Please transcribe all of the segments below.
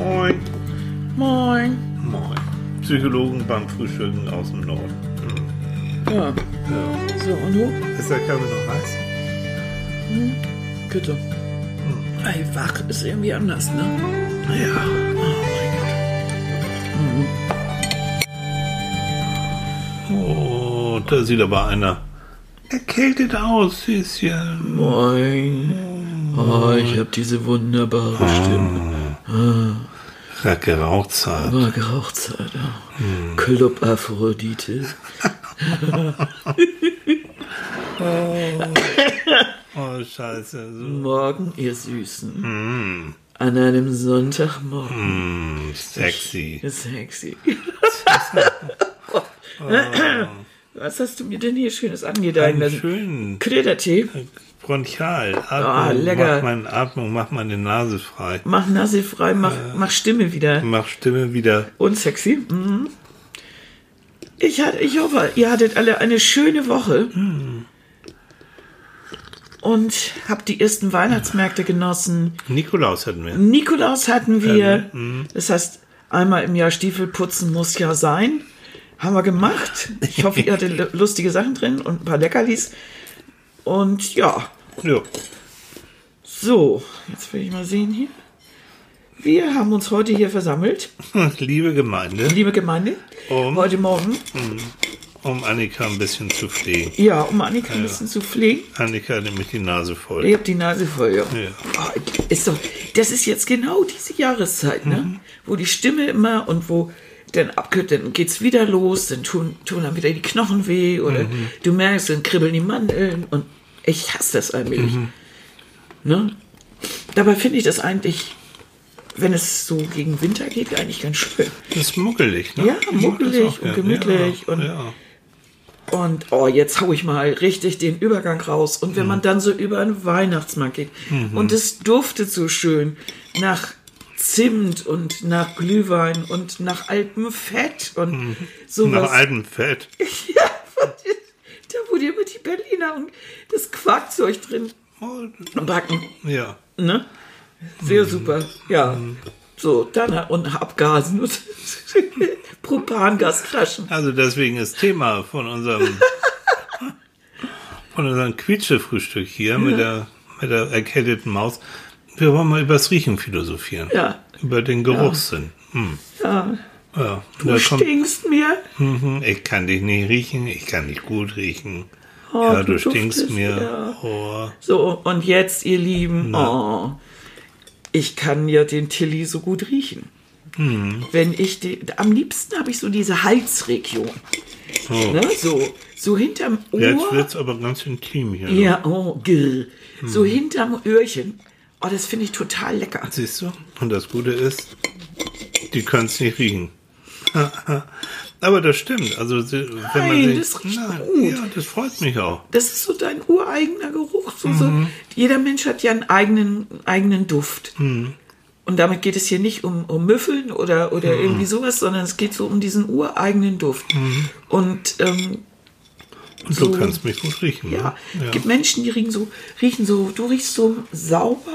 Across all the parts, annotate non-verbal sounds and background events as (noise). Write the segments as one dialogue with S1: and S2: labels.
S1: Moin.
S2: Moin.
S1: Moin. Psychologen beim Frühstücken aus dem Norden.
S2: Ja.
S1: Ja.
S2: So, und du?
S1: Ist der Kaffee noch heiß?
S2: Bitte. Ey, wach ist irgendwie anders, ne?
S1: Ja. Oh, da sieht aber einer erkältet aus, Süßchen.
S2: Moin. Oh, ich hab diese wunderbare Stimme.
S1: Hat geraucht hat.
S2: War Gerauchzeit, ja. Club Aphrodite. (laughs)
S1: Oh, scheiße. So.
S2: Morgen, ihr Süßen. An einem Sonntagmorgen.
S1: Mm, sexy.
S2: Sexy. (laughs) Was hast du mir denn hier Schönes angedeiht?
S1: Einen schönen
S2: Kräutertee.
S1: Bronchial. Atmung,
S2: Ah, lecker.
S1: Mach meine Atmung, mach meine Nase frei.
S2: Mach Nase frei, mach, mach Stimme wieder.
S1: Mach Stimme wieder.
S2: Unsexy. Mhm. Ich, hatte, ich hoffe, ihr hattet alle eine schöne Woche. Und habt die ersten Weihnachtsmärkte genossen.
S1: Nikolaus hatten wir.
S2: Nikolaus hatten wir. Das heißt, einmal im Jahr Stiefel putzen muss ja sein. Haben wir gemacht. Ich hoffe, ihr hattet lu- (laughs) lustige Sachen drin und ein paar Leckerlis. Und ja,
S1: Ja.
S2: so, jetzt will ich mal sehen hier. Wir haben uns heute hier versammelt, (laughs)
S1: Liebe Gemeinde,
S2: liebe Gemeinde,
S1: Um?
S2: heute Morgen.
S1: um Annika ein bisschen zu pflegen.
S2: Ja, um Annika ein bisschen zu pflegen.
S1: Annika hat nämlich die Nase voll.
S2: Ich hab die Nase voll, ja.
S1: Ja.
S2: Oh, ist doch, das ist jetzt genau diese Jahreszeit, ne?
S1: Mhm.
S2: Wo die Stimme immer und wo dann abkürzt, dann geht's wieder los, dann tun, tun dann wieder die Knochen weh oder
S1: Mhm.
S2: du merkst, dann kribbeln die Mandeln und ich hasse das allmählich.
S1: Mhm.
S2: Ne? Dabei finde ich das eigentlich, wenn es so gegen Winter geht, eigentlich ganz schön.
S1: Das ist muckelig, ne?
S2: Ja, muckelig
S1: auch
S2: und gemütlich
S1: ja,
S2: und-
S1: ja.
S2: Und oh, jetzt hau ich mal richtig den Übergang raus. Und
S1: Mhm.
S2: wenn man dann so über einen Weihnachtsmarkt geht und es duftet so schön nach Zimt und nach Glühwein und nach altem Fett und
S1: Mhm. Nach
S2: sowas.
S1: altem Fett. (laughs)
S2: ja, da wurde immer die Berliner und das Quarkzeug drin
S1: Oh,
S2: backen.
S1: ja.
S2: Ne? Sehr
S1: Mhm.
S2: super. Ja. So, dann und Abgasen und (laughs) Propangasflaschen.
S1: Also deswegen ist Thema von unserem (laughs) von unserem Quietsche-Frühstück hier mit der mit der erkälteten Maus. Wir wollen mal übers Riechen philosophieren.
S2: Ja.
S1: Über den Geruchssinn. Hm.
S2: Ja.
S1: Ja.
S2: Du stinkst mir.
S1: Mhm, ich kann dich nicht riechen, ich kann dich gut riechen.
S2: Oh,
S1: ja,
S2: du
S1: du stinkst mir.
S2: ja.
S1: Oh.
S2: So, und jetzt, ihr Lieben, oh, ich kann ja den Tilly so gut riechen.
S1: Hm.
S2: Wenn ich die, am liebsten habe ich so diese Halsregion. Ne? So, so hinterm Ohr.
S1: Oh. Jetzt wird's aber ganz intim hier. ne?
S2: ja, oh, grr. So
S1: Hm.
S2: hinterm Öhrchen. Oh, das finde ich total lecker.
S1: Siehst du? Und das Gute ist, die können es nicht riechen. (laughs) Aber das stimmt. Also sie- wenn man
S2: Nein,
S1: sich,
S2: das riecht
S1: Nein,
S2: gut.
S1: Ja, das freut mich auch.
S2: Das ist so dein ureigener Geruch. So, so.
S1: Mhm.
S2: Jeder Mensch hat ja einen eigenen, eigenen Duft.
S1: Mhm.
S2: Und damit geht es hier nicht um, um Müffeln oder, oder
S1: Mhm.
S2: irgendwie sowas, sondern es geht so um diesen ureigenen Duft. Und ähm,
S1: Und
S2: So.
S1: du kannst mich gut riechen.
S2: ja,
S1: ne?
S2: es gibt Menschen, die riechen so, riechen so, du riechst so sauber,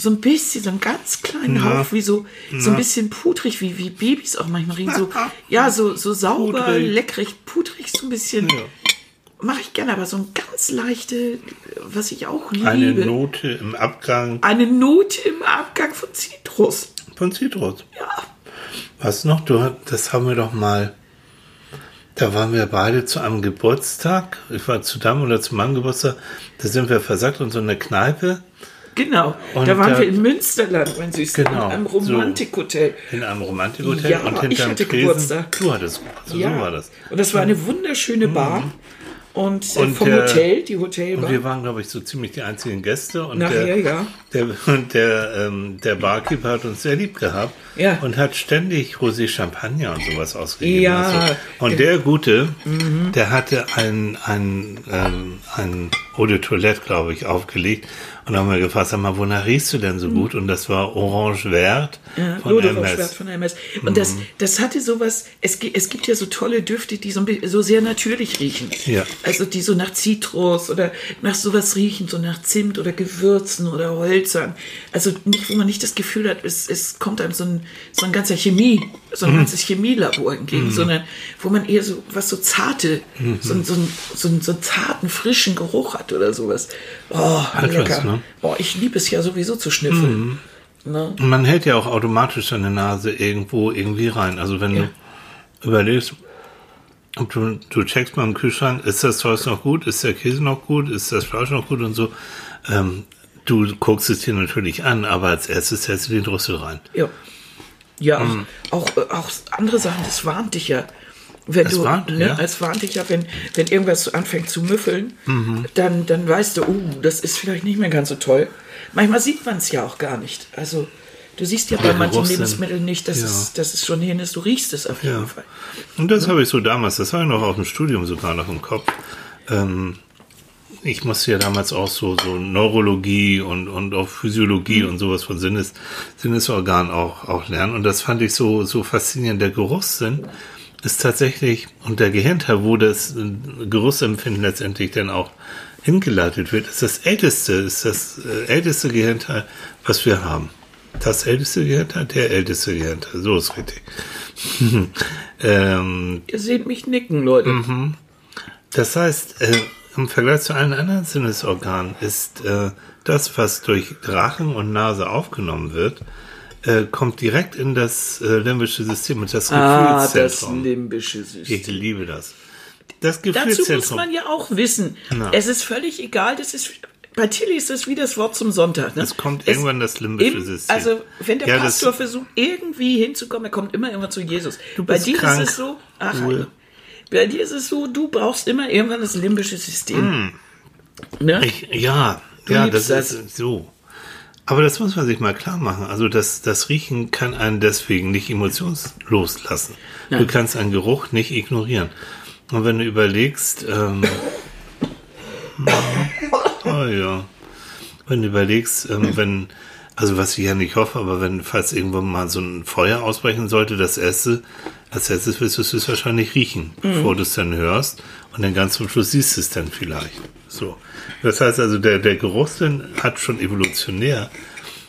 S2: so ein bisschen, so einen ganz kleinen
S1: Ja.
S2: Hauch, wie so, so ein bisschen pudrig, wie, wie Babys auch manchmal riechen. So, (laughs) ja, so, so sauber,
S1: Pudrig.
S2: leckrig, pudrig, so ein bisschen.
S1: Ja.
S2: Mache ich gerne, aber so ein ganz leichte, was ich auch liebe.
S1: Eine Note im Abgang
S2: Eine Note im Abgang von Zitrus.
S1: von Zitrus.
S2: Ja.
S1: Was noch? Du, das haben wir doch mal. Da waren wir beide zu einem Geburtstag. Ich war zu deinem oder zu meinem Geburtstag. Da sind wir versackt und so eine Kneipe
S2: Genau.
S1: Und
S2: da waren
S1: da-
S2: wir in Münsterland, mein Süßes,
S1: Genau,
S2: in einem
S1: so.
S2: Romantikhotel.
S1: in einem Romantikhotel
S2: Ja,
S1: und
S2: ich hatte
S1: Tresen.
S2: Geburtstag.
S1: Du hattest Geburtstag.
S2: Ja.
S1: So war das.
S2: Und das war eine wunderschöne Bar. Und, äh,
S1: Und
S2: vom
S1: der-
S2: Hotel, die
S1: Und
S2: Hotelbar.
S1: wir waren, glaube ich, so ziemlich die einzigen Gäste. Und
S2: Nachher,
S1: der,
S2: ja.
S1: Der, und der, ähm, der Barkeeper hat uns sehr lieb gehabt
S2: Ja.
S1: und hat ständig Rosé Champagner und sowas ausgegeben.
S2: Ja.
S1: Also. Und der Gute, der hatte ein, ein, ähm, ein Eau de Toilette, glaube ich, aufgelegt. Und dann haben wir gefragt, sag mal, wonach riechst du denn so gut? Und das war Orange Vert
S2: Ja,
S1: von MS.
S2: Schwert von MS. Und das, das hatte sowas, es, es gibt ja so tolle Düfte, die so, so sehr natürlich riechen.
S1: Ja.
S2: Also die so nach Zitrus oder nach sowas riechen, so nach Zimt oder Gewürzen oder Holzern. Also nicht, wo man nicht das Gefühl hat, es, es kommt einem so ein, so ein ganzer Chemie, so
S1: Mhm.
S2: ein ganzes Chemielabor entgegen, sondern wo man eher so was so zarte,
S1: Mhm.
S2: so, so, so, so einen zarten, frischen Geruch hat oder sowas. Oh,
S1: Hat
S2: lecker.
S1: was, ne?
S2: Oh, ich liebe es ja sowieso zu schnüffeln. Ne?
S1: Und Man hält ja auch automatisch seine Nase irgendwo irgendwie rein. Also wenn
S2: Ja.
S1: du überlegst, ob du, du checkst mal im Kühlschrank, ist das Zeug noch gut, ist der Käse noch gut, ist das Fleisch noch gut und so. Ähm, du guckst es dir natürlich an, aber als erstes hältst du den Drüssel rein.
S2: Ja. Ja,
S1: Mhm.
S2: auch, auch, äh, auch andere Sachen, das warnt dich ja. Wenn
S1: Es
S2: du,
S1: warnt,
S2: ne,
S1: ja.
S2: Es warnt dich ja, wenn, wenn irgendwas anfängt zu müffeln,
S1: Mhm.
S2: dann, dann weißt du, uh, das ist vielleicht nicht mehr ganz so toll. Manchmal sieht man es ja auch gar nicht. Also, du siehst ja bei manchen. Lebensmitteln nicht, dass,
S1: Ja.
S2: es, dass es schon hin ist. Du riechst es auf jeden
S1: Ja.
S2: Fall.
S1: Und das habe ich so damals, das habe ich noch aus dem Studium sogar noch im Kopf. Ähm, ich musste ja damals auch so, so Neurologie und, und auch Physiologie und sowas von Sinnes, Sinnesorganen auch, auch lernen. Und das fand ich so, so faszinierend. Der Geruchssinn ist tatsächlich, und der Gehirnteil, wo das äh, Geruchsempfinden letztendlich dann auch hingeleitet wird, ist das älteste, ist das äh, älteste Gehirnteil, was wir haben. Das älteste Gehirnteil, der älteste Gehirnteil, so ist richtig. (laughs) ähm,
S2: Ihr seht mich nicken, Leute.
S1: Mhm. das heißt, äh, im Vergleich zu allen anderen Sinnesorganen ist äh, das, was durch Rachen und Nase aufgenommen wird, äh, kommt direkt in das äh, limbische System und das
S2: Ah, das
S1: Gefühlszentrum.
S2: limbische System.
S1: ich liebe das. Das
S2: Dazu
S1: Gefühlszentrum.
S2: muss man ja auch wissen.
S1: Na.
S2: Es ist völlig egal, das ist. Bei Tilly ist das wie das Wort zum Sonntag. Ne?
S1: Es kommt
S2: Es-
S1: irgendwann das limbische
S2: im-
S1: System.
S2: Also, wenn der
S1: Ja, das-
S2: Pastor versucht, irgendwie hinzukommen, er kommt immer irgendwann zu Jesus.
S1: Du
S2: Bei
S1: bist
S2: dir
S1: krank.
S2: ist es so, ach,
S1: Ruhe.
S2: Bei dir ist es so, du brauchst immer irgendwann das limbische System. Ne?
S1: Hm. Ich, ja,
S2: Du
S1: ja, das,
S2: das.
S1: ist so. Aber das muss man sich mal klar machen. Also das, das Riechen kann einen deswegen nicht emotionslos lassen. Du
S2: Nein.
S1: kannst einen Geruch nicht ignorieren. Und wenn du überlegst, ähm, (laughs) oh ja, wenn du überlegst, ähm, wenn, also was ich ja nicht hoffe, aber wenn, falls irgendwann mal so ein Feuer ausbrechen sollte, das erste, als erstes wirst du es wahrscheinlich riechen, bevor du es dann hörst und dann ganz zum Schluss siehst du es dann vielleicht. So. Das heißt also, der, der Geruchssinn hat schon evolutionär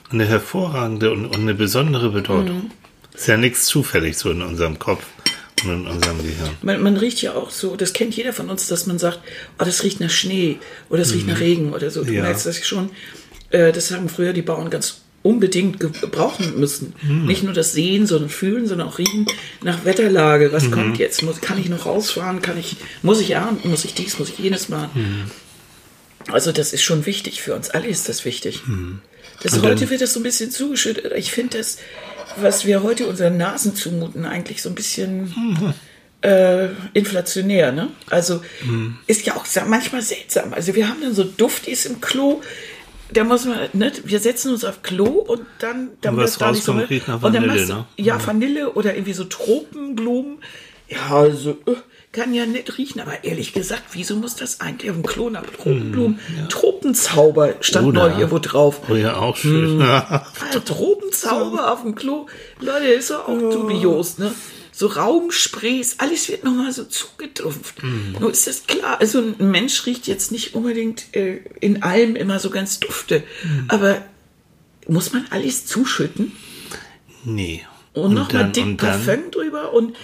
S1: eine hervorragende und, und eine besondere Bedeutung. Ist ja nichts zufällig so in unserem Kopf und in unserem Gehirn.
S2: Man, man riecht ja auch so, das kennt jeder von uns, dass man sagt, oh, das riecht nach Schnee oder das riecht nach Regen oder so. Du
S1: Mhm. Ja.
S2: merkst das schon. Äh, das haben früher die Bauern ganz unbedingt gebrauchen müssen.
S1: Mhm.
S2: Nicht nur das Sehen, sondern Fühlen, sondern auch Riechen nach Wetterlage. Was
S1: Mhm.
S2: kommt jetzt? Muss, kann ich noch rausfahren? Kann ich, muss ich ernten? Muss ich dies? Muss ich jenes machen?
S1: Mhm.
S2: Also das ist schon wichtig. Für uns alle ist das wichtig. Das,
S1: Und dann-
S2: heute wird das so ein bisschen zugeschüttet. Ich finde das, was wir heute unseren Nasen zumuten, eigentlich so ein bisschen äh, inflationär. Ne? Also ist ja auch manchmal seltsam. Also wir haben dann so Duftis im Klo. Da muss man, ne, wir setzen uns auf Klo und dann, dann
S1: was
S2: da nicht
S1: rauskommt, riecht nach
S2: und dann
S1: Vanille,
S2: machst
S1: ne?
S2: Ja, Vanille oder irgendwie so Tropenblumen. Ja, also äh, kann ja nicht riechen, aber ehrlich gesagt, wieso muss das eigentlich auf dem Klo nach Tropenblumen? Tropenzauber stand
S1: Oder?
S2: neu irgendwo drauf.
S1: Oh ja, auch schön. (laughs)
S2: Alter, Tropenzauber auf dem Klo. Leute, ist doch auch dubios, ne? So Raumsprays, alles wird nochmal so zugetrumpft. Nur ist das klar, also ein Mensch riecht jetzt nicht unbedingt äh, in allem immer so ganz dufte. Aber muss man alles zuschütten?
S1: nee.
S2: Und, nochmal dick
S1: und
S2: Parfum drüber und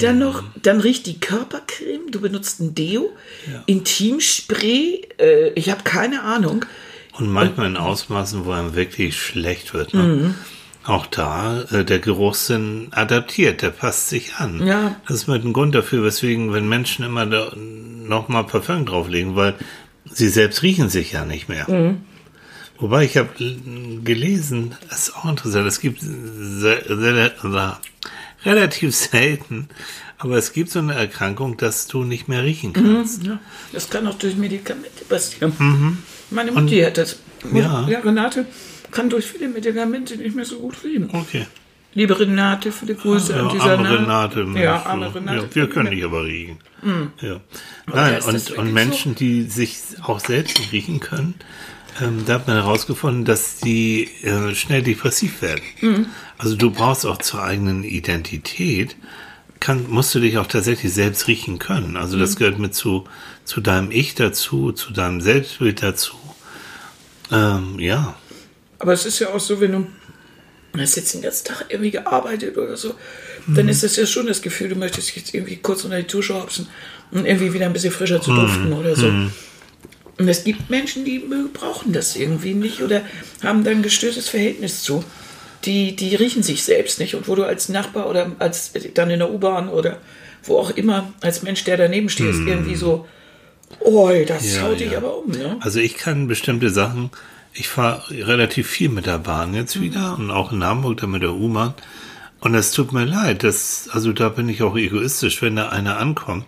S2: dann noch, dann riecht die Körpercreme, du benutzt ein Deo, Intimspray, äh, ich habe keine Ahnung.
S1: Und manchmal in Ausmaßen, wo einem wirklich schlecht wird. Ne?
S2: Mhm.
S1: Auch da, äh, der Geruchssinn adaptiert, der passt sich an.
S2: Ja.
S1: Das ist mit ein Grund dafür, weswegen, wenn Menschen immer da nochmal Parfum drauflegen, weil sie selbst riechen sich ja nicht mehr.
S2: Mhm.
S1: Wobei ich habe gelesen, das ist auch interessant, es gibt sehr, sehr, sehr, relativ selten, aber es gibt so eine Erkrankung, dass du nicht mehr riechen kannst.
S2: Ja, das kann auch durch Medikamente passieren. Meine Mutti hat das.
S1: Ja.
S2: ja, Renate kann durch viele Medikamente nicht mehr so gut riechen.
S1: Okay.
S2: Liebe Renate, viele Grüße
S1: Ja,
S2: an dieser
S1: arme. Renate. Mensch,
S2: Ja,
S1: so.
S2: arme Renate.
S1: Ja, wir können dich aber riechen. Ja.
S2: da
S1: Nein, und, und Menschen, die sich auch selbst nicht riechen können, ähm, da hat man herausgefunden, dass die äh, schnell depressiv werden.
S2: Mhm.
S1: Also du brauchst auch zur eigenen Identität, kann, musst du dich auch tatsächlich selbst riechen können. Also
S2: Mhm.
S1: das gehört mit zu, zu deinem Ich dazu, zu deinem Selbstbild dazu. Ähm, ja.
S2: Aber es ist ja auch so, wenn du hast jetzt den ganzen Tag irgendwie gearbeitet oder so, dann ist das ja schon das Gefühl, du möchtest jetzt irgendwie kurz unter die Dusche hopsen und irgendwie wieder ein bisschen frischer zu duften oder so. Und es gibt Menschen, die brauchen das irgendwie nicht oder haben da ein gestörtes Verhältnis zu. Die, die riechen sich selbst nicht. Und wo du als Nachbar oder als dann in der U-Bahn oder wo auch immer als Mensch, der daneben stehst, irgendwie so, oh, das
S1: Ja,
S2: haut dich
S1: ja.
S2: aber um. Ne?
S1: Also ich kann bestimmte Sachen, ich fahre relativ viel mit der Bahn jetzt wieder und auch in Hamburg dann mit der U-Bahn. Und es tut mir leid, das, also da bin ich auch egoistisch, wenn da einer ankommt.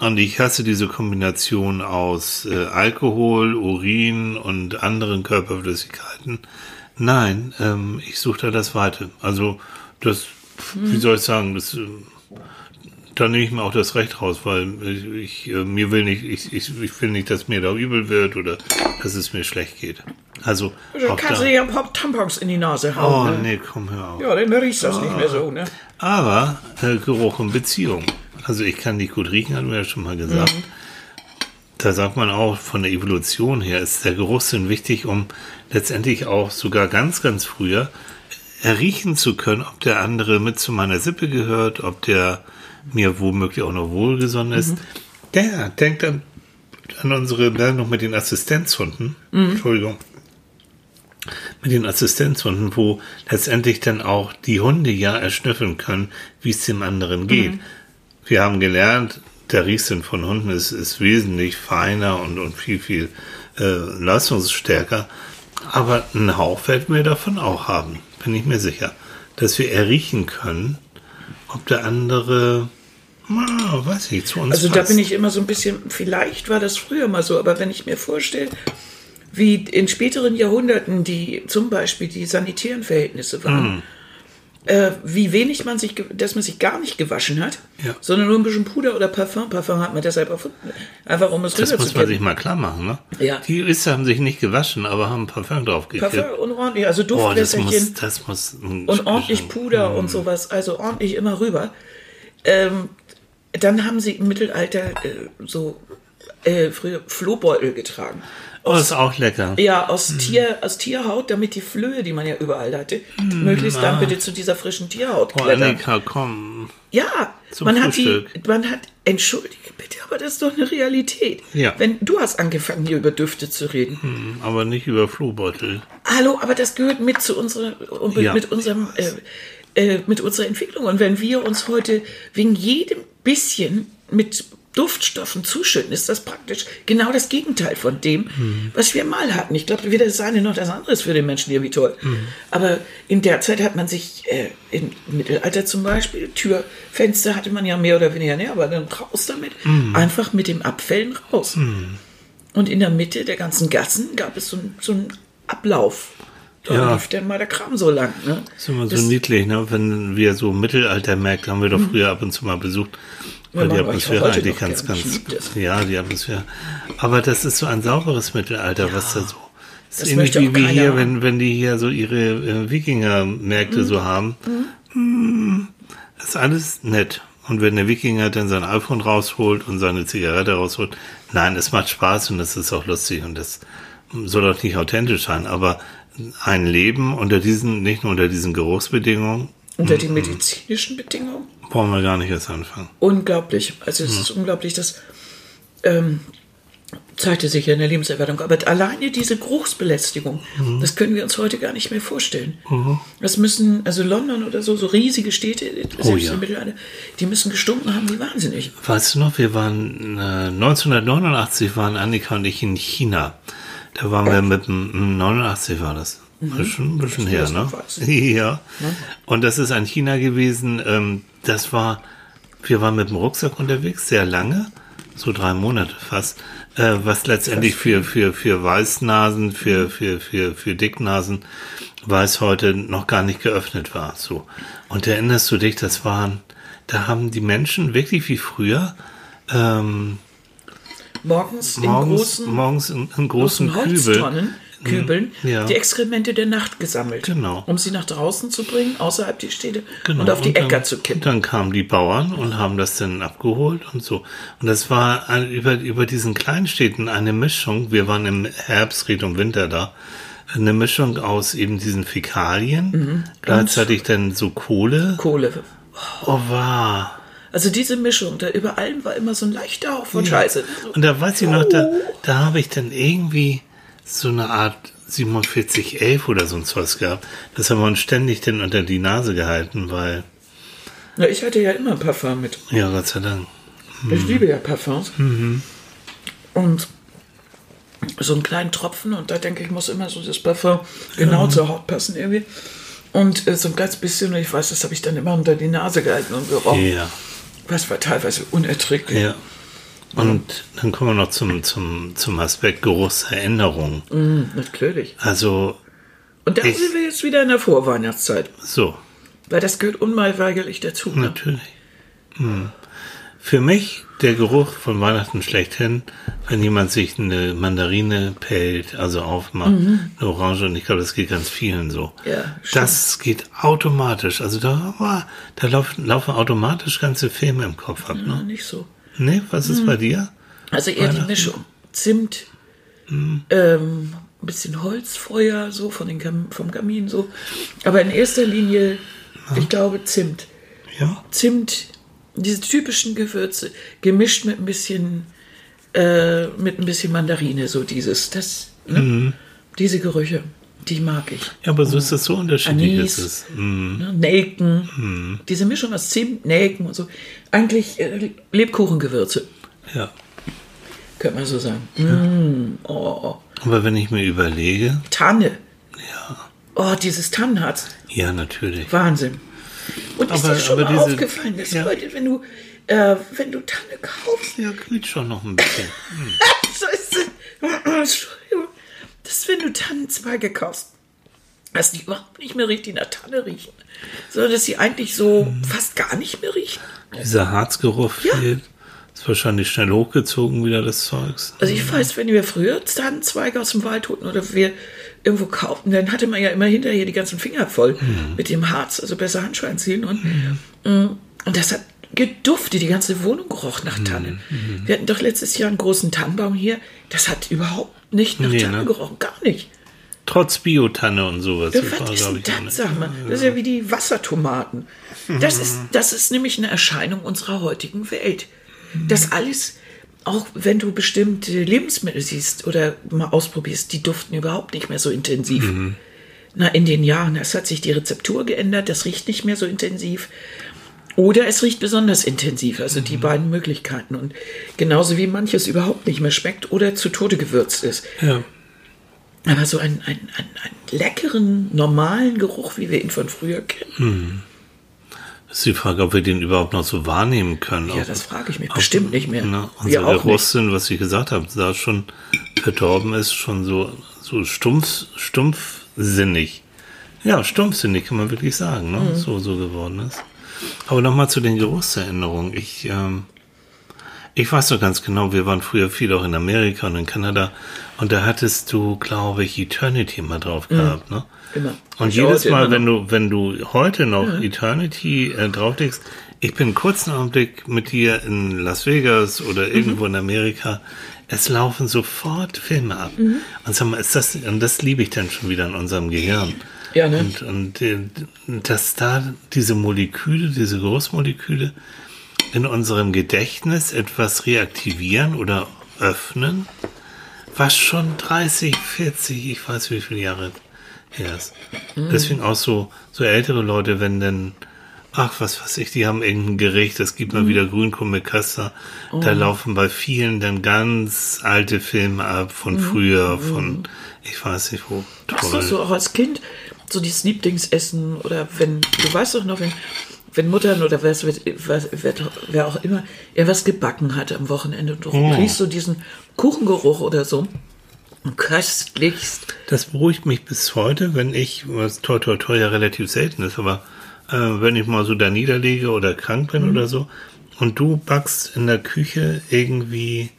S1: Und ich hasse diese Kombination aus äh, Alkohol, Urin und anderen Körperflüssigkeiten. Nein, ähm, ich suche da das Weite. Also das, wie soll ich sagen, das, äh, da nehme ich mir auch das Recht raus, weil ich, ich äh, mir will nicht, ich, ich, ich will nicht, dass mir da übel wird oder dass es mir schlecht geht. Also
S2: Du kannst
S1: da.
S2: dir ja ein paar Tampons in die Nase
S1: Oh
S2: hauen. ne?
S1: nee, komm hör auf.
S2: Ja, dann riecht das nicht mehr so, ne?
S1: Aber äh, Geruch und Beziehung. Also ich kann nicht gut riechen, hatten wir ja schon mal gesagt. Da sagt man auch, von der Evolution her ist der Geruchssinn wichtig, um letztendlich auch sogar ganz, ganz früher erriechen zu können, ob der andere mit zu meiner Sippe gehört, ob der mir womöglich auch noch wohlgesonnen ist. Der denkt an, an unsere Meldung mit den Assistenzhunden. Entschuldigung mit den Assistenzhunden, wo letztendlich dann auch die Hunde ja erschnüffeln können, wie es dem anderen geht. Wir haben gelernt, der Riechsinn von Hunden ist, ist wesentlich feiner und, und viel, viel äh, leistungsstärker. Aber einen Hauch werden wir davon auch haben, bin ich mir sicher. Dass wir erriechen können, ob der andere, na, weiß ich, zu uns
S2: Also da
S1: passt.
S2: bin ich immer so ein bisschen, vielleicht war das früher mal so, aber wenn ich mir vorstelle, wie in späteren Jahrhunderten die zum Beispiel die sanitären Verhältnisse waren,
S1: Mhm.
S2: Äh, wie wenig man sich, dass man sich gar nicht gewaschen hat,
S1: Ja.
S2: sondern nur ein bisschen Puder oder Parfum. Parfum hat man deshalb erfunden, einfach um es
S1: Das
S2: rüber
S1: muss
S2: zu
S1: man sich mal klar machen, ne?
S2: Ja.
S1: Die Öster haben sich nicht gewaschen, aber haben Parfum draufgekippt.
S2: Parfum und ordentlich, also
S1: Boah, das
S2: Duftwässerchen.
S1: muss, das muss
S2: und ordentlich Puder und sowas, also ordentlich immer rüber. Ähm, dann haben sie im Mittelalter äh, so äh, früher Flohbeutel getragen.
S1: Oh, ist auch lecker.
S2: Ja, aus, Tier, aus Tierhaut, damit die Flöhe, die man ja überall hatte, möglichst dann bitte zu dieser frischen Tierhaut
S1: Oh,
S2: klettern.
S1: Annika, komm.
S2: Ja,
S1: Zum
S2: man hat die,
S1: Frühstück.
S2: man hat, entschuldige bitte, aber das ist doch eine Realität.
S1: Ja.
S2: Wenn du hast angefangen, hier über Düfte zu reden.
S1: Hm, Aber nicht über Flohbeutel.
S2: Hallo, aber das gehört mit zu unserer, mit,
S1: Ja.
S2: mit unserem, äh, äh, mit unserer Entwicklung. Und wenn wir uns heute wegen jedem bisschen mit Duftstoffen zuschütten, ist das praktisch genau das Gegenteil von dem, was wir mal hatten. Ich glaube, weder das eine noch das andere ist für den Menschen irgendwie toll. Aber in der Zeit hat man sich, äh, im Mittelalter zum Beispiel, Türfenster hatte man ja mehr oder weniger, ne, aber dann raus damit, einfach mit dem Abfällen raus. Und in der Mitte der ganzen Gassen gab es so, so einen Ablauf. Da
S1: Ja.
S2: lief dann mal der Kram so lang. Ne?
S1: Das ist immer so
S2: Das-
S1: niedlich, ne? Wenn wir so Mittelaltermärkte haben wir doch früher ab und zu mal besucht.
S2: Ja,
S1: die Atmosphäre eigentlich ganz, ganz,
S2: das.
S1: ja, die Atmosphäre. Aber das ist so ein sauberes Mittelalter, was da so. Das
S2: Das
S1: ist ähnlich wie, wie hier, wenn, wenn die hier so ihre äh, Wikingermärkte
S2: Mhm.
S1: so haben. Hm, ist alles nett. Und wenn der Wikinger dann sein iPhone rausholt und seine Zigarette rausholt, nein, es macht Spaß und es ist auch lustig und das soll auch nicht authentisch sein, aber ein Leben unter diesen, nicht nur unter diesen Geruchsbedingungen,
S2: Unter den medizinischen Bedingungen.
S1: Brauchen wir gar nicht erst anfangen.
S2: Unglaublich. Also es ist unglaublich, das ähm, zeigte sich ja in der Lebenserwartung. Aber alleine diese Geruchsbelästigung, das können wir uns heute gar nicht mehr vorstellen. Das müssen, also London oder so, so riesige Städte, selbst
S1: ja.
S2: Mittelalter, die müssen gestunken haben wie wahnsinnig.
S1: Weißt du noch, wir waren äh, 1989 waren Annika und ich in China. Da waren wir mit dem 89 war das. Ein bisschen
S2: du
S1: her, ne? (laughs) Ja. Und das ist ein China gewesen. Ähm, das war, wir waren mit dem Rucksack unterwegs, sehr lange, so drei Monate fast. Äh, was letztendlich für für für Weißnasen, für für für für Dicknasen weil es heute noch gar nicht geöffnet war. So. Und erinnerst du dich, das waren, da haben die Menschen wirklich wie früher ähm,
S2: morgens,
S1: morgens, in großen, morgens in, in großen Kübeln
S2: Kübeln ja. die Exkremente der Nacht gesammelt.
S1: Genau.
S2: Um sie nach draußen zu bringen, außerhalb die Städte genau. und auf die und Äcker zu kippen.
S1: Und dann kamen die Bauern und haben das dann abgeholt und so. Und das war ein, über, über diesen Kleinstädten eine Mischung. Wir waren im Herbst, Richtung Winter da. Eine Mischung aus eben diesen Fäkalien, mhm. gleichzeitig dann so Kohle.
S2: Kohle.
S1: Oh, war.
S2: Also diese Mischung, da über allem war immer so ein leichter Hauch von ja. Scheiße.
S1: Und da weiß ich noch, da, da habe ich dann irgendwie so eine Art 4711 oder so ein Zeug gehabt. Das haben wir uns ständig denn unter die Nase gehalten, weil.
S2: Na, ich hatte ja immer Parfum mit.
S1: Ja, Gott sei Dank.
S2: Hm. Ich liebe ja Parfums. Mhm. Und so einen kleinen Tropfen und da denke ich, muss immer so das Parfum genau ja. zur Haut passen irgendwie. Und äh, so ein ganz bisschen, ich weiß, das habe ich dann immer unter die Nase gehalten und gerochen.
S1: Ja.
S2: Was war teilweise unerträglich.
S1: Ja. Und dann kommen wir noch zum, zum, zum Aspekt Geruchserinnerung.
S2: Mm, natürlich.
S1: Also.
S2: Und da ich, sind wir jetzt wieder in der Vorweihnachtszeit.
S1: So.
S2: Weil das gehört unweigerlich dazu.
S1: Ne? Natürlich. Hm. Für mich der Geruch von Weihnachten schlechthin, wenn jemand sich eine Mandarine pellt, also aufmacht, mhm. eine Orange, und ich glaube, das geht ganz vielen so.
S2: Ja,
S1: das geht automatisch. Also da, da laufen, laufen automatisch ganze Filme im Kopf ab. Ne?
S2: Ja, nicht so.
S1: Nee, was ist hm. bei dir?
S2: Also eher die Mischung. Zimt, hm. ähm, ein bisschen Holzfeuer, so von den Kam vom Kamin, so. Aber in erster Linie, ja. ich glaube, Zimt.
S1: Ja.
S2: Zimt, diese typischen Gewürze, gemischt mit ein bisschen, äh, mit ein bisschen Mandarine, so dieses, das, ne? mhm. diese Gerüche. Die mag ich.
S1: Ja, aber so ist das so unterschiedlich.
S2: Anis, ist es. Mm. Ne, Nelken. Mm. Diese Mischung aus Zimt, Nelken und so. Eigentlich äh, Lebkuchengewürze.
S1: Ja.
S2: Könnte man so sagen. Ja. Mm. Oh.
S1: Aber wenn ich mir überlege.
S2: Tanne.
S1: Ja.
S2: Oh, dieses Tannenharz.
S1: Ja, natürlich.
S2: Wahnsinn. Und aber, ist dir schon mal diese, aufgefallen, dass ja. heute, wenn du, äh, wenn du Tanne kaufst.
S1: Ja, quietscht schon noch ein bisschen. (laughs) Hm.
S2: so ist es. (clears throat) Entschuldigung dass wenn du Tannenzweige kaufst, dass die überhaupt nicht mehr richtig nach Tanne riechen, sondern dass sie eigentlich so mhm. fast gar nicht mehr riechen.
S1: Dieser Harzgeruch ja. fehlt. Ist wahrscheinlich schnell hochgezogen wieder das Zeugs.
S2: Also ich weiß, wenn wir früher Tannenzweige aus dem Wald holten oder wir irgendwo kauften, dann hatte man ja immer hinterher die ganzen Finger voll mhm. mit dem Harz, also besser Handschuhe anziehen und, mhm. und das hat geduftet, die ganze Wohnung geroch nach Tannen. Mhm. Wir hatten doch letztes Jahr einen großen Tannenbaum hier, das hat überhaupt nicht nach nee, Tanne ne? gerochen, gar nicht.
S1: Trotz Biotanne und sowas.
S2: Ja, was ist denn das, sag mal? Das ist ja wie die Wassertomaten. Das ist, das ist nämlich eine Erscheinung unserer heutigen Welt. Das alles, auch wenn du bestimmte Lebensmittel siehst oder mal ausprobierst, die duften überhaupt nicht mehr so intensiv. Mhm. Na, in den Jahren, es hat sich die Rezeptur geändert, das riecht nicht mehr so intensiv. Oder es riecht besonders intensiv, also die mhm. beiden Möglichkeiten. Und genauso wie manches überhaupt nicht mehr schmeckt oder zu Tode gewürzt ist.
S1: Ja.
S2: Aber so einen, einen, einen, einen leckeren, normalen Geruch, wie wir ihn von früher kennen.
S1: Hm. Das ist die Frage, ob wir den überhaupt noch so wahrnehmen können.
S2: Ja,
S1: ob,
S2: das frage ich mich. Bestimmt nicht mehr.
S1: Na, unser Geruchssinn, was ich gesagt habe, da schon verdorben ist, schon so, so stumpf, stumpfsinnig. Ja, stumpfsinnig kann man wirklich sagen, ne? Mhm. So, so geworden ist. Aber nochmal zu den Geruchserinnerungen. Ich, ähm, ich weiß doch ganz genau, wir waren früher viel auch in Amerika und in Kanada und da hattest du, glaube ich, Eternity mal drauf mhm. gehabt, ne?
S2: Immer.
S1: Und ich jedes Mal, wenn du, wenn du heute noch ja. Eternity äh, drauflegst, ich bin kurz einen Augenblick mit dir in Las Vegas oder mhm. irgendwo mhm. in Amerika, es laufen sofort Filme ab. Mhm. Und sag mal, ist das, und das liebe ich dann schon wieder in unserem Gehirn.
S2: Ja, ne?
S1: Und, und dass da diese Moleküle, diese Großmoleküle in unserem Gedächtnis etwas reaktivieren oder öffnen, was schon 30, 40, ich weiß wie viele Jahre her ist. Mhm. Deswegen auch so, so ältere Leute, wenn denn, ach, was weiß ich, die haben irgendein Gericht, es gibt mal mhm. wieder Grünkohl mit Kaster, oh. da laufen bei vielen dann ganz alte Filme ab von mhm. früher, von, mhm. ich weiß nicht wo.
S2: Toll. Hast du so auch als Kind so dieses Lieblingsessen oder wenn, du weißt doch noch, wenn, wenn Muttern oder wer, wer, wer, wer auch immer irgendwas gebacken hat am Wochenende und du oh. riechst so diesen Kuchengeruch oder so. Köstlichst.
S1: Das beruhigt mich bis heute, wenn ich, was toll, toll, toll ja relativ selten ist, aber äh, wenn ich mal so da niederlege oder krank bin mhm. oder so und du backst in der Küche irgendwie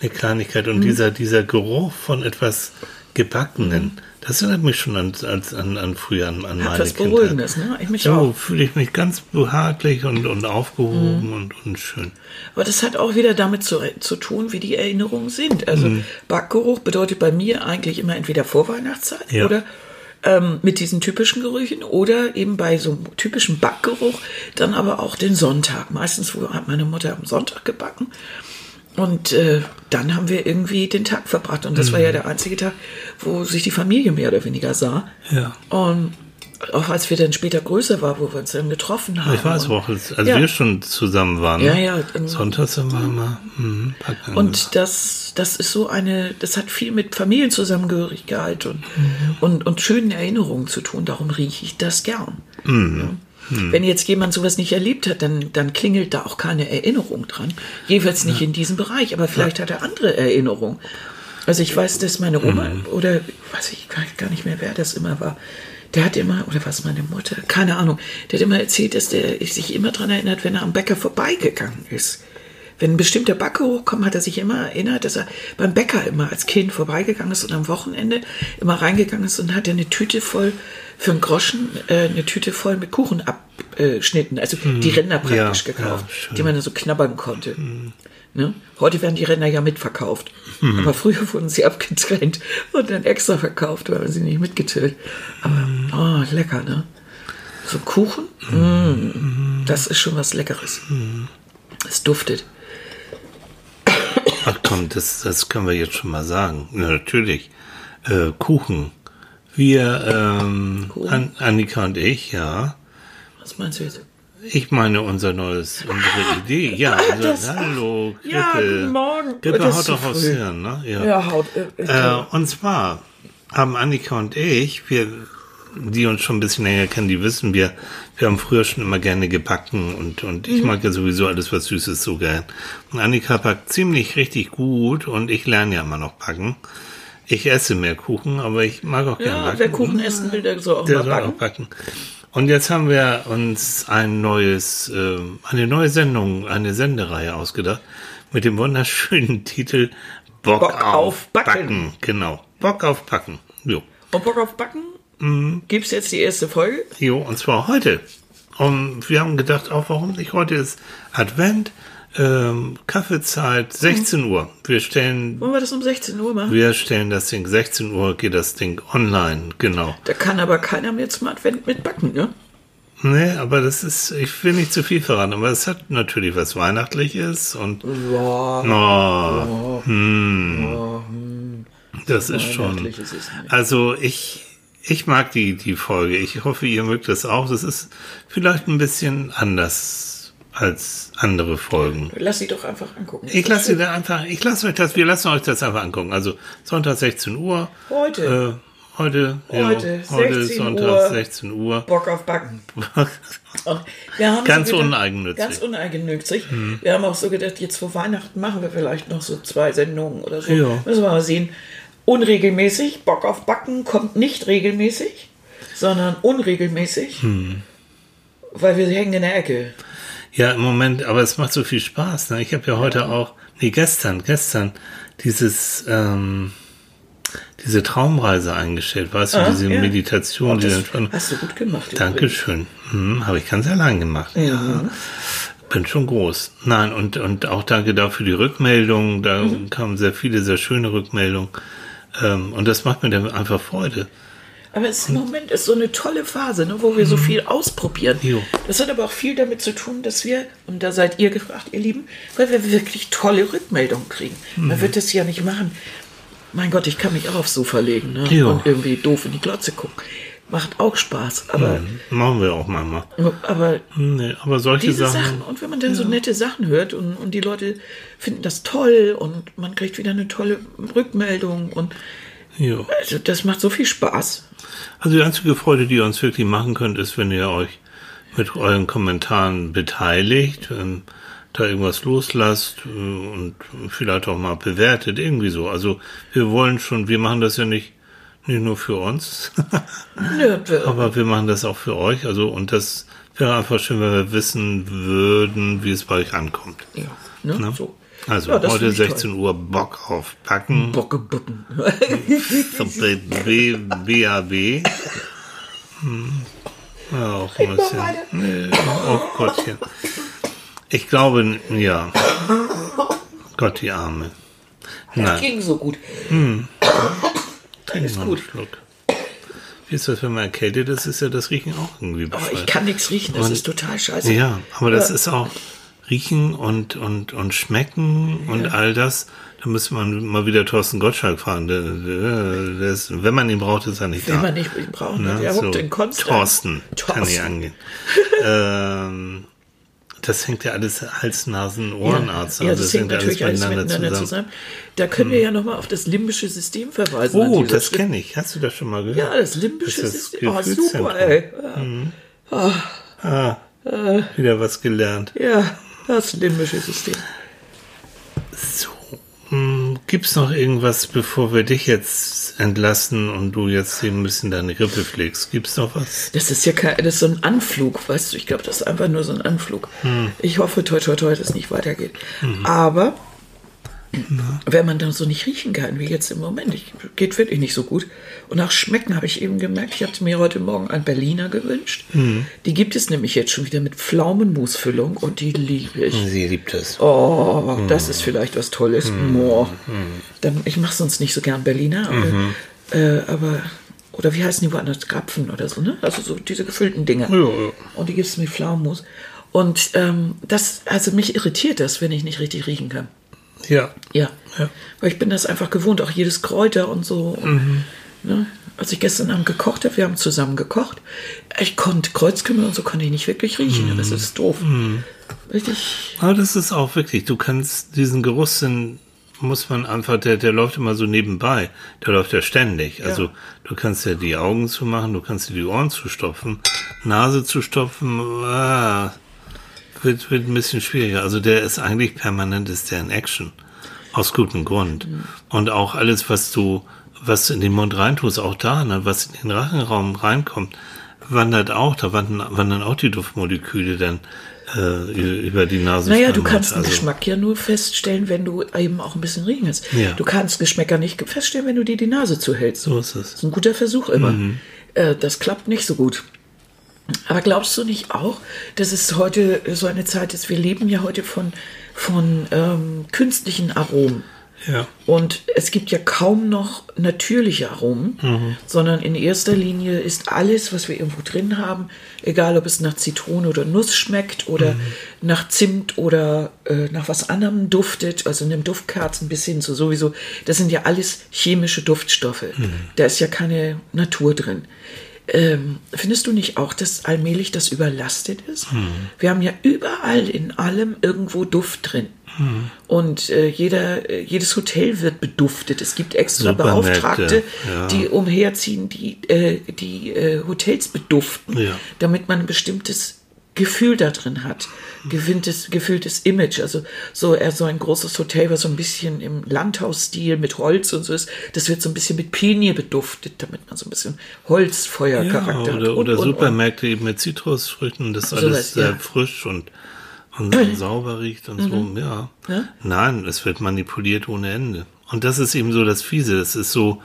S1: eine Kleinigkeit und mhm. dieser, dieser Geruch von etwas Gebackenen, das erinnert mich schon an, an, an früher, an, an meine
S2: was Beruhigendes, ne? Ich mich
S1: so fühle ich mich ganz behaglich und, und aufgehoben mhm. und, und schön.
S2: Aber das hat auch wieder damit zu, zu tun, wie die Erinnerungen sind. Also mhm. Backgeruch bedeutet bei mir eigentlich immer entweder Vorweihnachtszeit ja. oder ähm, mit diesen typischen Gerüchen oder eben bei so einem typischen Backgeruch dann aber auch den Sonntag. Meistens hat meine Mutter am Sonntag gebacken. Und äh, dann haben wir irgendwie den Tag verbracht. Und das mhm. war ja mhm. der einzige Tag, wo sich die Familie mehr oder weniger sah.
S1: Ja.
S2: Und auch als wir dann später größer waren, wo wir uns dann getroffen haben.
S1: Ich weiß auch, als ja. wir schon zusammen waren.
S2: Ja, ja.
S1: Sonntags haben wir immer
S2: mh, Und das, das ist so eine, das hat viel mit Familienzusammengehörigkeit und, mhm. und, und schönen Erinnerungen zu tun. Darum rieche ich das gern. Mhm. Hm. Wenn jetzt jemand sowas nicht erlebt hat, dann, dann klingelt da auch keine Erinnerung dran. Jeweils nicht ja. in diesem Bereich, aber vielleicht ja. hat er andere Erinnerungen. Also ich weiß, dass meine Oma, mhm. oder weiß ich gar nicht mehr, wer das immer war, der hat immer, oder was meine Mutter, keine Ahnung, der hat immer erzählt, dass der sich immer daran erinnert, wenn er am Bäcker vorbeigegangen ist. Wenn ein bestimmter Backe hochkommt, hat er sich immer erinnert, dass er beim Bäcker immer als Kind vorbeigegangen ist und am Wochenende immer reingegangen ist und hat eine Tüte voll für einen Groschen äh, eine Tüte voll mit Kuchenabschnitten, also hm. die Ränder praktisch ja, gekauft, ja, die man so knabbern konnte. Hm. Ne? Heute werden die Ränder ja mitverkauft. Hm. Aber früher wurden sie (laughs) abgetrennt und dann extra verkauft, weil man sie nicht mitgetillt. Aber, hm. oh, lecker, ne? So Kuchen, mm, das ist schon was Leckeres. Es duftet.
S1: Ach komm, das, das können wir jetzt schon mal sagen. Natürlich. Äh, Kuchen wir, ähm, An Annika und ich, ja.
S2: Was meinst du jetzt?
S1: Ich meine unser neues, unsere Idee. Ja, also, das, hallo,
S2: Grippe. Ja, guten Morgen.
S1: Grippe haut doch aufs Hirn, ne?
S2: Ja, ja haut.
S1: Äh, äh, und zwar haben Annika und ich, wir, die uns schon ein bisschen länger kennen, die wissen, wir, wir haben früher schon immer gerne gebacken und, und ich mhm. mag ja sowieso alles, was Süßes so gern. Und Annika backt ziemlich richtig gut und ich lerne ja immer noch backen. Ich esse mehr Kuchen, aber ich mag auch gerne
S2: ja, backen. Wer Kuchen essen will, der soll auch der soll backen. Auch backen.
S1: Und jetzt haben wir uns ein neues, äh, eine neue Sendung, eine Sendereihe ausgedacht mit dem wunderschönen (laughs) Titel Bock, Bock auf, auf backen. backen. Genau, Bock auf Backen. Jo.
S2: Und Bock auf Backen? Mhm. Gibt es jetzt die erste Folge?
S1: Jo, und zwar heute. Und wir haben gedacht, auch warum nicht? Heute ist Advent ähm, Kaffeezeit 16 Uhr. Wir stellen.
S2: Wollen wir das um 16 Uhr machen?
S1: Wir stellen das Ding 16 Uhr, geht das Ding online, genau.
S2: Da kann aber keiner mehr zum Advent mitbacken, ne?
S1: Nee, aber das ist, ich will nicht zu viel verraten, aber es hat natürlich was Weihnachtliches und.
S2: Ja.
S1: Oh, hm. Ja, hm. Das ist schon. Ist also ich, ich mag die, die Folge. Ich hoffe, ihr mögt das auch. Das ist vielleicht ein bisschen anders als andere Folgen.
S2: Lass sie doch einfach angucken.
S1: Ich lasse sie da einfach, ich lasse euch das, wir lassen euch das einfach angucken. Also Sonntag 16 Uhr.
S2: Heute.
S1: Äh, heute,
S2: heute,
S1: ja, heute Sonntag Uhr, 16 Uhr.
S2: Bock auf Backen. (laughs)
S1: ganz
S2: so
S1: gedacht, uneigennützig.
S2: Ganz uneigennützig. Hm. Wir haben auch so gedacht, jetzt vor Weihnachten machen wir vielleicht noch so zwei Sendungen oder so. Ja. Müssen wir mal sehen. Unregelmäßig, Bock auf Backen kommt nicht regelmäßig, sondern unregelmäßig, hm. weil wir hängen in der Ecke.
S1: Ja, im Moment, aber es macht so viel Spaß. Ne? Ich habe ja heute auch, nee, gestern, gestern dieses, ähm, diese Traumreise eingestellt, weißt ah, du, diese ja. Meditation,
S2: oh, die dann schon. Hast du gut gemacht.
S1: Dankeschön. Hm, habe ich ganz allein gemacht. Ja. ja. Bin schon groß. Nein, und, und auch danke dafür die Rückmeldung. Da mhm. kamen sehr viele, sehr schöne Rückmeldungen. Ähm, und das macht mir dann einfach Freude.
S2: Aber es im Moment ist so eine tolle Phase, ne, wo wir so mhm. viel ausprobieren. Jo. Das hat aber auch viel damit zu tun, dass wir, und da seid ihr gefragt, ihr Lieben, weil wir wirklich tolle Rückmeldungen kriegen. Mhm. Man wird das ja nicht machen. Mein Gott, ich kann mich auch aufs Sofa legen ne? und irgendwie doof in die Glotze gucken. Macht auch Spaß, aber. Mhm.
S1: Machen wir auch manchmal.
S2: Aber,
S1: nee, aber solche diese Sachen, Sachen.
S2: Und wenn man dann ja. so nette Sachen hört und, und die Leute finden das toll und man kriegt wieder eine tolle Rückmeldung und
S1: ja.
S2: Also das macht so viel Spaß.
S1: Also die einzige Freude, die ihr uns wirklich machen könnt, ist, wenn ihr euch mit euren Kommentaren beteiligt. Ähm, da irgendwas loslasst äh, und vielleicht auch mal bewertet, irgendwie so. Also wir wollen schon, wir machen das ja nicht, nicht nur für uns, (laughs) aber wir machen das auch für euch. Also und das wäre einfach schön, wenn wir wissen würden, wie es bei euch ankommt.
S2: Ja, ne?
S1: Ne?
S2: so.
S1: Also
S2: Ja, das
S1: heute
S2: finde ich
S1: 16 Uhr Bock auf Packen.
S2: Bockebutten. (laughs)
S1: B, BAB. Hm. Ja, auch ein bisschen. Nee, oh Gottchen. Ich glaube, ja. Gott, die Arme.
S2: Das
S1: Nein,
S2: ging so gut.
S1: trink
S2: ist gut.
S1: Schluck. Wie ist das, wenn man erkältet ist, ist ja das Riechen auch irgendwie
S2: Aber
S1: befreit.
S2: ich kann nichts riechen, das
S1: Und-
S2: ist total scheiße.
S1: Ja, aber das
S2: Ja.
S1: ist auch Riechen und, und, und Schmecken und all das. Da müsste man mal wieder Thorsten Gottschalk fragen. Der, der, der ist, wenn man ihn braucht, ist er nicht
S2: Wenn
S1: da.
S2: man nicht ihn braucht,
S1: Ne?
S2: der
S1: So,
S2: in Konstanz.
S1: Thorsten, kann
S2: Thorsten.
S1: nicht angehen. (laughs) ähm, das hängt ja alles Hals, Nasen, Ohrenarzt.
S2: Ja,
S1: also
S2: das hängt natürlich alles miteinander zusammen. Da können wir ja nochmal auf das limbische System verweisen.
S1: Oh, das kenne ich. Hast du das schon mal gehört?
S2: Ja, das limbische
S1: Das das
S2: System. Oh, super, ey. Ja.
S1: Ah, wieder was gelernt.
S2: ja, das limbische System.
S1: So, hm, gibt's noch irgendwas, bevor wir dich jetzt entlassen und du jetzt hier ein bisschen deine Grippe pflegst? Gibt's noch was?
S2: Das ist ja kein, das ist so ein Anflug, weißt du, ich glaube, das ist einfach nur so ein Anflug. Ich hoffe, toi, toi, toi, dass es nicht weitergeht. Aber wenn man dann so nicht riechen kann, wie jetzt im Moment, ich, geht wirklich nicht so gut. Und nach Schmecken habe ich eben gemerkt, ich hatte mir heute Morgen ein Berliner gewünscht. Die gibt es nämlich jetzt schon wieder mit Pflaumenmusfüllung und die liebe ich.
S1: Sie liebt es.
S2: Oh, das ist vielleicht was Tolles. Boah. Dann, ich mache sonst nicht so gern Berliner, aber, äh, aber oder wie heißen die woanders? Krapfen oder so, ne? Also so diese gefüllten Dinger.
S1: Ja, ja.
S2: Und die gibt es mit Pflaumenmus. Und ähm, das, also mich irritiert das, wenn ich nicht richtig riechen kann.
S1: Ja.
S2: Ja.
S1: Ja.
S2: Weil ich bin das einfach gewohnt, auch jedes Kräuter und so. Und, ne? Als ich gestern Abend gekocht habe, wir haben zusammen gekocht, ich konnte Kreuzkümmel und so konnte ich nicht wirklich riechen. Das ist doof. Richtig.
S1: Aber das ist auch wirklich, du kannst diesen Geruchssinn, muss man einfach, der, der läuft immer so nebenbei. Der läuft ja ständig. Also du kannst ja die Augen zumachen, du kannst dir die Ohren zustopfen, Nase zustopfen, ah, wird, wird ein bisschen schwieriger. Also der ist eigentlich permanent, ist der in Action. Aus gutem Grund. Und auch alles, was du, was du in den Mund reintust, auch da, ne, was in den Rachenraum reinkommt, wandert auch, da wandern, wandern auch die Duftmoleküle dann äh, über die Nase.
S2: Naja, du kannst den
S1: Also,
S2: Geschmack ja nur feststellen, wenn du eben auch ein bisschen riechen hast.
S1: Ja.
S2: Du kannst Geschmäcker nicht feststellen, wenn du dir die Nase zuhältst.
S1: So ist es.
S2: Das ist ein guter Versuch immer. Äh, das klappt nicht so gut. Aber glaubst du nicht auch, dass es heute so eine Zeit ist? Wir leben ja heute von, von ähm, künstlichen Aromen.
S1: Ja.
S2: Und es gibt ja kaum noch natürliche Aromen, sondern in erster Linie ist alles, was wir irgendwo drin haben, egal ob es nach Zitrone oder Nuss schmeckt oder nach Zimt oder äh, nach was anderem duftet, also einem Duftkerzen bis hin zu sowieso, das sind ja alles chemische Duftstoffe. Da ist ja keine Natur drin. Ähm, findest du nicht auch, dass allmählich das überlastet ist? Wir haben ja überall in allem irgendwo Duft drin. Und äh, jeder, äh, jedes Hotel wird beduftet. Es gibt extra
S1: Supermärkte,
S2: Beauftragte,
S1: ja.
S2: die umherziehen, die äh, die äh, Hotels beduften,
S1: Ja.
S2: damit man ein bestimmtes Gefühl da drin hat. Gewinntes, gefühltes Image. Also so, äh, so ein großes Hotel, was so ein bisschen im Landhausstil mit Holz und so ist, das wird so ein bisschen mit Pinie beduftet, damit man so ein bisschen Holzfeuercharakter
S1: Ja,
S2: hat.
S1: oder,
S2: Und,
S1: oder
S2: und,
S1: Supermärkte eben mit Zitrusfrüchten, das
S2: Sowas,
S1: alles sehr
S2: ja.
S1: frisch und, und (clears throat) sauber riecht und so, ja.
S2: Ja?
S1: Nein, es wird manipuliert ohne Ende. Und das ist eben so das Fiese, das ist so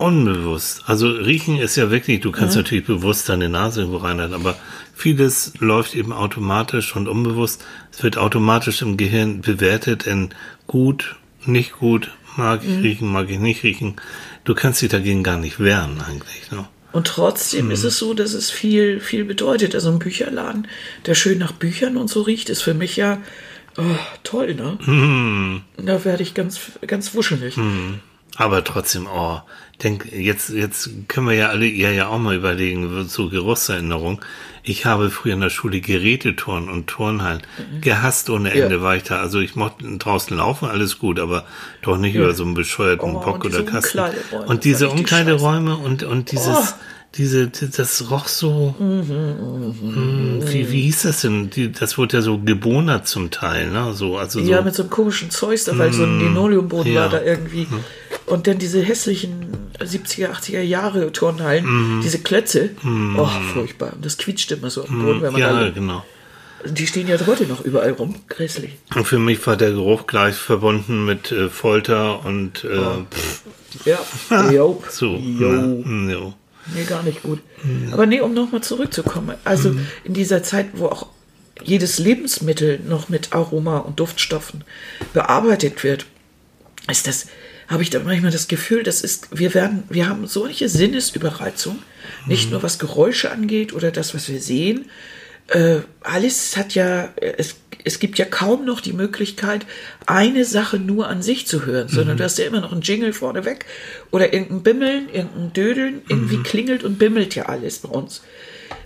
S1: unbewusst. Also riechen ist ja wirklich, du kannst natürlich bewusst deine Nase irgendwo reinhalten, aber vieles läuft eben automatisch und unbewusst. Es wird automatisch im Gehirn bewertet in gut, nicht gut, mag ich riechen, mag ich nicht riechen. Du kannst dich dagegen gar nicht wehren eigentlich. Ne?
S2: Und trotzdem
S1: Mhm.
S2: ist es so, dass es viel, viel bedeutet. Also ein Bücherladen, der schön nach Büchern und so riecht, ist für mich ja oh, toll, ne?
S1: Mhm.
S2: Da werde ich ganz, ganz wuschelig.
S1: Aber trotzdem, oh, denk, jetzt, jetzt können wir ja alle, ihr ja auch mal überlegen, so Geruchserinnerung. Ich habe früher in der Schule Geräteturnen und Turnhallen gehasst ohne Ende
S2: Ja.
S1: war ich da. Also ich mochte draußen laufen, alles gut, aber doch nicht über so einen bescheuerten
S2: Oh,
S1: Bock oder Kasten. Und diese Umkleideräume und, und dieses,
S2: Oh.
S1: diese, das roch so, mm, wie, wie hieß das denn? Die, das wurde ja so gebonert zum Teil, ne? So, also so.
S2: Ja, mit so einem komischen Zeug da, weil so ein Linoleumboden ja. war da irgendwie. Und dann diese hässlichen 70er, 80er Jahre Turnhallen, diese Klötze. Oh, furchtbar. Und das quietscht immer so am Boden, wenn man
S1: ja, genau.
S2: Die stehen ja heute noch überall rum. Grässlich.
S1: Und für mich war der Geruch gleich verbunden mit äh, Folter und äh,
S2: Oh. Ja, (laughs) jo.
S1: so.
S2: Jo.
S1: Ne, jo.
S2: Nee, gar nicht gut. Aber nee, um nochmal zurückzukommen. Also in dieser Zeit, wo auch jedes Lebensmittel noch mit Aroma und Duftstoffen bearbeitet wird, ist das, habe ich da manchmal das Gefühl, das ist, wir werden, wir haben solche Sinnesüberreizung, nicht nur was Geräusche angeht oder das, was wir sehen. Äh, alles hat ja, es, es gibt ja kaum noch die Möglichkeit, eine Sache nur an sich zu hören, sondern du hast ja immer noch einen Jingle vorneweg oder irgendein Bimmeln, irgendein Dödeln. Irgendwie klingelt und bimmelt ja alles bei uns.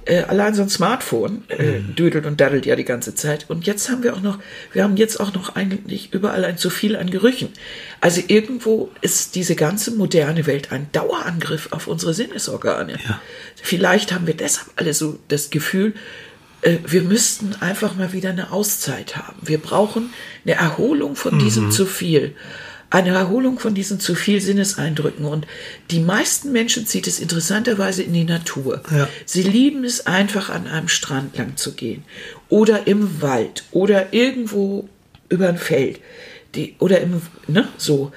S2: Äh, allein so ein Smartphone äh, dödelt und daddelt ja die ganze Zeit. Und jetzt haben wir auch noch, wir haben jetzt auch noch eigentlich überall ein zu viel an Gerüchen. Also irgendwo ist diese ganze moderne Welt ein Dauerangriff auf unsere Sinnesorgane.
S1: Ja.
S2: Vielleicht haben wir deshalb alle so das Gefühl, äh, wir müssten einfach mal wieder eine Auszeit haben. Wir brauchen eine Erholung von diesem zu viel. Eine Erholung von diesen zu viel Sinneseindrücken. Und die meisten Menschen zieht es interessanterweise in die Natur.
S1: Ja.
S2: Sie lieben es einfach an einem Strand lang zu gehen. Oder im Wald. Oder irgendwo über ein Feld. Die, oder im, ne, so.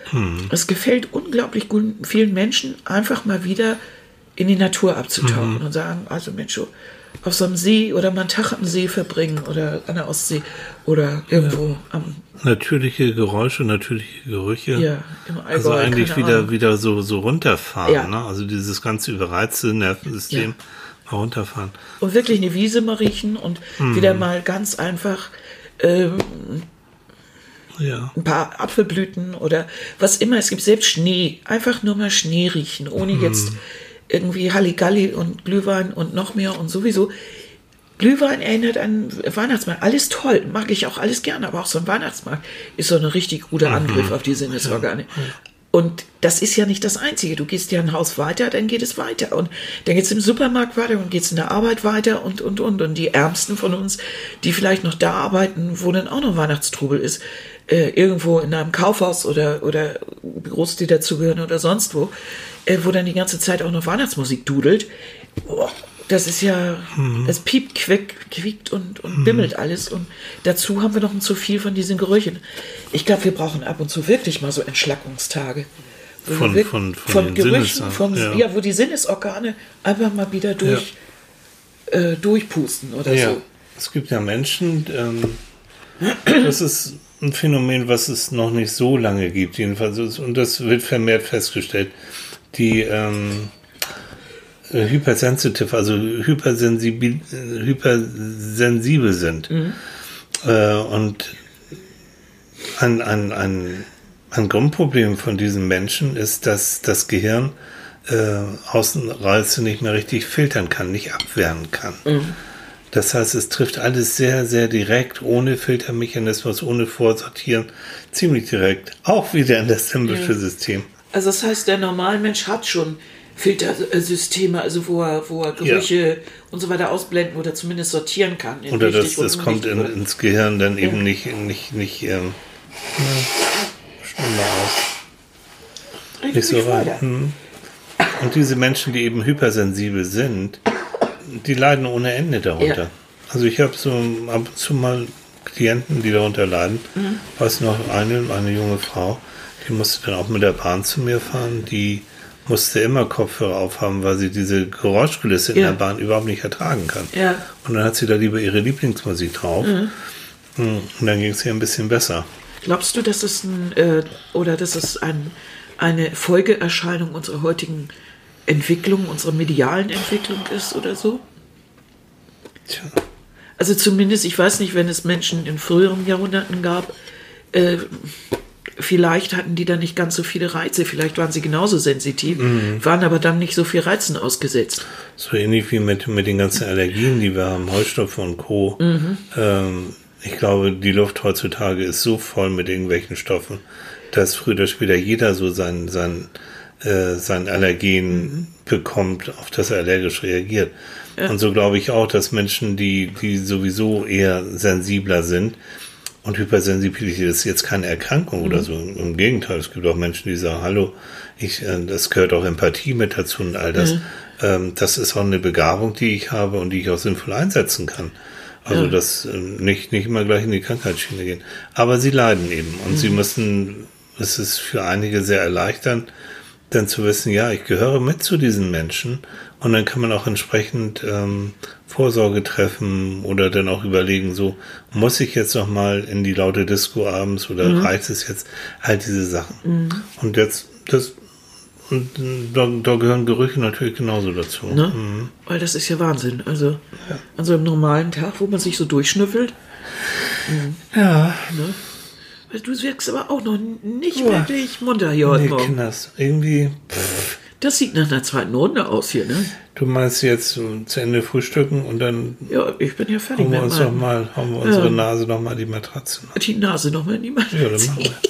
S2: Es gefällt unglaublich gut, vielen Menschen, einfach mal wieder in die Natur abzutauchen und sagen, also Mensch, auf so einem See oder mal einen Tag am See verbringen oder an der Ostsee oder irgendwo am,
S1: Natürliche Geräusche, natürliche Gerüche.
S2: ja, im Allgäu.
S1: Also eigentlich wieder,
S2: Ahnung.
S1: wieder so, so runterfahren.
S2: Ja.
S1: Ne? Also dieses ganze überreizte Nervensystem mal runterfahren.
S2: Und wirklich eine Wiese mal riechen und wieder mal ganz einfach ähm,
S1: Ja.
S2: ein paar Apfelblüten oder was immer. Es gibt selbst Schnee. Einfach nur mal Schnee riechen, ohne jetzt irgendwie Halligalli und Glühwein und noch mehr und sowieso. Glühwein erinnert an Weihnachtsmarkt. Alles toll, mag ich auch alles gerne, aber auch so ein Weihnachtsmarkt ist so ein richtig guter Angriff auf die Sinnesorgane. Und das ist ja nicht das Einzige. Du gehst ja ein Haus weiter, dann geht es weiter. Und dann geht es im Supermarkt weiter und geht es in der Arbeit weiter und, und, und. Und die Ärmsten von uns, die vielleicht noch da arbeiten, wo dann auch noch Weihnachtstrubel ist, äh, irgendwo in einem Kaufhaus oder, oder Büros, die dazugehören oder sonst wo, äh, wo dann die ganze Zeit auch noch Weihnachtsmusik dudelt. Boah, das ist ja, es piept, quick, quiekt und, und bimmelt alles. Und dazu haben wir noch ein zu viel von diesen Gerüchen. Ich glaube, wir brauchen ab und zu wirklich mal so Entschlackungstage. Wo wir
S1: Von- von- von
S2: von Gerüchen, von,
S1: ja.
S2: ja. wo die Sinnesorgane einfach mal wieder durch, äh, durchpusten oder
S1: Ja,
S2: so.
S1: es gibt ja Menschen, ähm, das ist ein Phänomen, was es noch nicht so lange gibt, jedenfalls. Und das wird vermehrt festgestellt, die ähm, äh, hypersensitive, also hypersensibel, äh, hypersensibel sind. Äh, und ein, ein, ein, ein Grundproblem von diesen Menschen ist, dass das Gehirn äh, Außenreize nicht mehr richtig filtern kann, nicht abwehren kann. Das heißt, es trifft alles sehr, sehr direkt, ohne Filtermechanismus, ohne Vorsortieren, ziemlich direkt. Auch wieder in das limbische System.
S2: Also das heißt, der Normalmensch hat schon Filtersysteme, also wo er, wo er Gerüche und so weiter ausblenden oder zumindest sortieren kann.
S1: Oder das, das kommt in, ins Gehirn dann eben nicht, nicht, nicht ähm, schlimmer aus. Nicht so
S2: weiter.
S1: Hm. Und diese Menschen, die eben hypersensibel sind, die leiden ohne Ende darunter.
S2: Ja.
S1: Also ich habe so ab und zu mal Klienten, die darunter leiden.
S2: Mhm.
S1: Weiß noch eine, eine junge Frau, die musste dann auch mit der Bahn zu mir fahren, die musste immer Kopfhörer aufhaben, weil sie diese Geräuschkulisse in
S2: Ja.
S1: der Bahn überhaupt nicht ertragen kann.
S2: Ja.
S1: Und dann hat sie da lieber ihre Lieblingsmusik drauf.
S2: Mhm.
S1: Hm, Und dann ging es ihr ein bisschen besser.
S2: Glaubst du, dass es ein, äh, oder dass es ein, eine Folgeerscheinung unserer heutigen Entwicklung, unserer medialen Entwicklung ist oder so?
S1: Tja.
S2: Also zumindest, ich weiß nicht, wenn es Menschen in früheren Jahrhunderten gab, äh, vielleicht hatten die dann nicht ganz so viele Reize, vielleicht waren sie genauso sensitiv, waren aber dann nicht so viel Reizen ausgesetzt.
S1: So ähnlich wie mit, mit den ganzen Allergien, die wir haben, Heustopfen und Co. Ähm, ich glaube, die Luft heutzutage ist so voll mit irgendwelchen Stoffen, dass früher oder später jeder so sein, sein, äh, sein Allergen bekommt, auf das er allergisch reagiert. Ja. Und so glaube ich auch, dass Menschen, die, die sowieso eher sensibler sind, und Hypersensibilität ist jetzt keine Erkrankung mhm. oder so. Im Gegenteil, es gibt auch Menschen, die sagen, hallo, ich, äh, das gehört auch Empathie mit dazu und all das. Mhm. Ähm, das ist auch eine Begabung, die ich habe und die ich auch sinnvoll einsetzen kann. Also ja. das äh, nicht, nicht immer gleich in die Krankheitsschiene gehen. Aber sie leiden eben und mhm. sie müssen, es ist für einige sehr erleichternd, dann zu wissen, ja, ich gehöre mit zu diesen Menschen und dann kann man auch entsprechend ähm, Vorsorge treffen oder dann auch überlegen, so muss ich jetzt noch mal in die laute Disco abends oder mhm. reicht es jetzt halt diese Sachen. Mhm. Und jetzt das und da, da, gehören Gerüche natürlich genauso dazu.
S2: Ne? Mhm. Weil das ist ja Wahnsinn. Also ja. an so einem normalen Tag, wo man sich so durchschnüffelt.
S1: Mhm. Ja.
S2: Ne? Du wirkst aber auch noch nicht Boah. wirklich munter hier heute nee, Morgen.
S1: Kinders. Irgendwie. Pff.
S2: Das sieht nach einer zweiten Runde aus hier, ne?
S1: Du meinst jetzt so zu Ende frühstücken und dann.
S2: Ja, ich bin ja fertig.
S1: Haben wir uns noch mal, haben wir unsere ja. Nase noch mal die Matratze.
S2: Die Nase noch mal in die Matratze. Ja, dann machen wir. (laughs)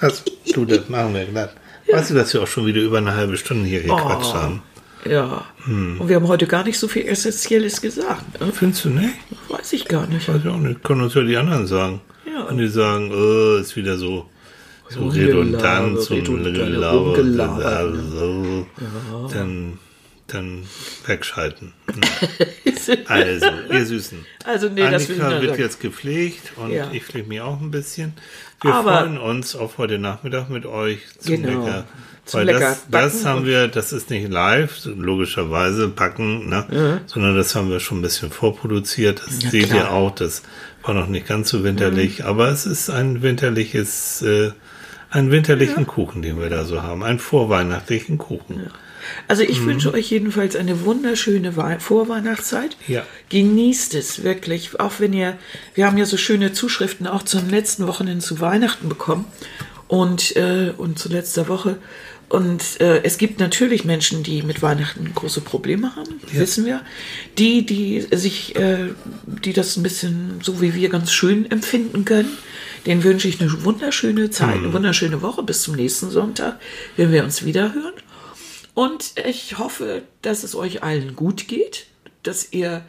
S1: Das, du, das machen wir glatt. Ja. Weißt du, dass wir auch schon wieder über eine halbe Stunde hier gequatscht oh, haben?
S2: Ja. Hm. Und wir haben heute gar nicht so viel Essentielles gesagt.
S1: Ne? Findest du nicht?
S2: Weiß ich gar nicht.
S1: Weiß ich auch nicht. Können uns ja die anderen sagen. Und die sagen, oh, ist wieder so so redundant, so Gelaber, also, dann, dann wegschalten. (laughs) also, ihr Süßen.
S2: Also, nee,
S1: Annika wird jetzt gepflegt und ja. ich pflege mich auch ein bisschen. Wir Aber freuen uns auf heute Nachmittag mit euch zum genau. Lecker. Weil das, das haben wir, das ist nicht live, logischerweise backen, ne? Ja. sondern das haben wir schon ein bisschen vorproduziert. Das ja, seht klar. ihr auch, das war noch nicht ganz so winterlich, mhm. aber es ist ein winterliches äh, einen winterlichen ja. Kuchen, den wir da so haben. Einen vorweihnachtlichen Kuchen. Ja.
S2: Also ich mhm. wünsche euch jedenfalls eine wunderschöne Vorweihnachtszeit.
S1: Ja.
S2: Genießt es wirklich, auch wenn ihr, wir haben ja so schöne Zuschriften auch zu den letzten Wochenenden zu Weihnachten bekommen und, äh, und zu letzter Woche. Und äh, es gibt natürlich Menschen, die mit Weihnachten große Probleme haben, ja. wissen wir. Die, die sich, äh, die das ein bisschen so wie wir ganz schön empfinden können. Den wünsche ich eine wunderschöne Zeit, eine mhm. wunderschöne Woche bis zum nächsten Sonntag, wenn wir uns wieder hören. Und ich hoffe, dass es euch allen gut geht, dass ihr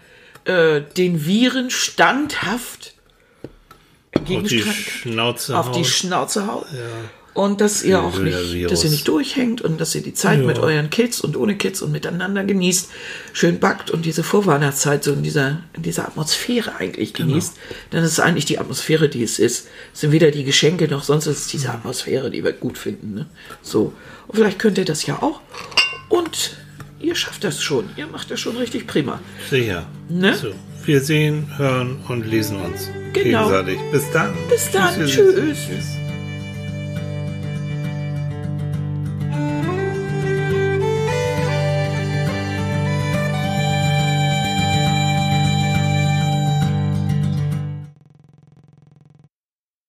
S2: äh, den Viren standhaft
S1: auf die Schnauze
S2: auf die Schnauze haut. Ja und dass ihr auch nicht, dass ihr nicht durchhängt und dass ihr die Zeit ja. mit euren Kids und ohne Kids und miteinander genießt, schön backt und diese Vorweihnachtszeit so in dieser, in dieser Atmosphäre eigentlich genau. genießt. Genau. Denn es ist eigentlich die Atmosphäre, die es ist. Es sind weder die Geschenke noch sonst ist es diese Atmosphäre, die wir gut finden. Ne? So. Und vielleicht könnt ihr das ja auch. Und ihr schafft das schon. Ihr macht das schon richtig prima.
S1: Sicher. Ne? So. Wir sehen, hören und lesen uns
S2: genau.
S1: gegenseitig. Bis dann.
S2: Bis dann. Tschüss. Tschüss. Tschüss.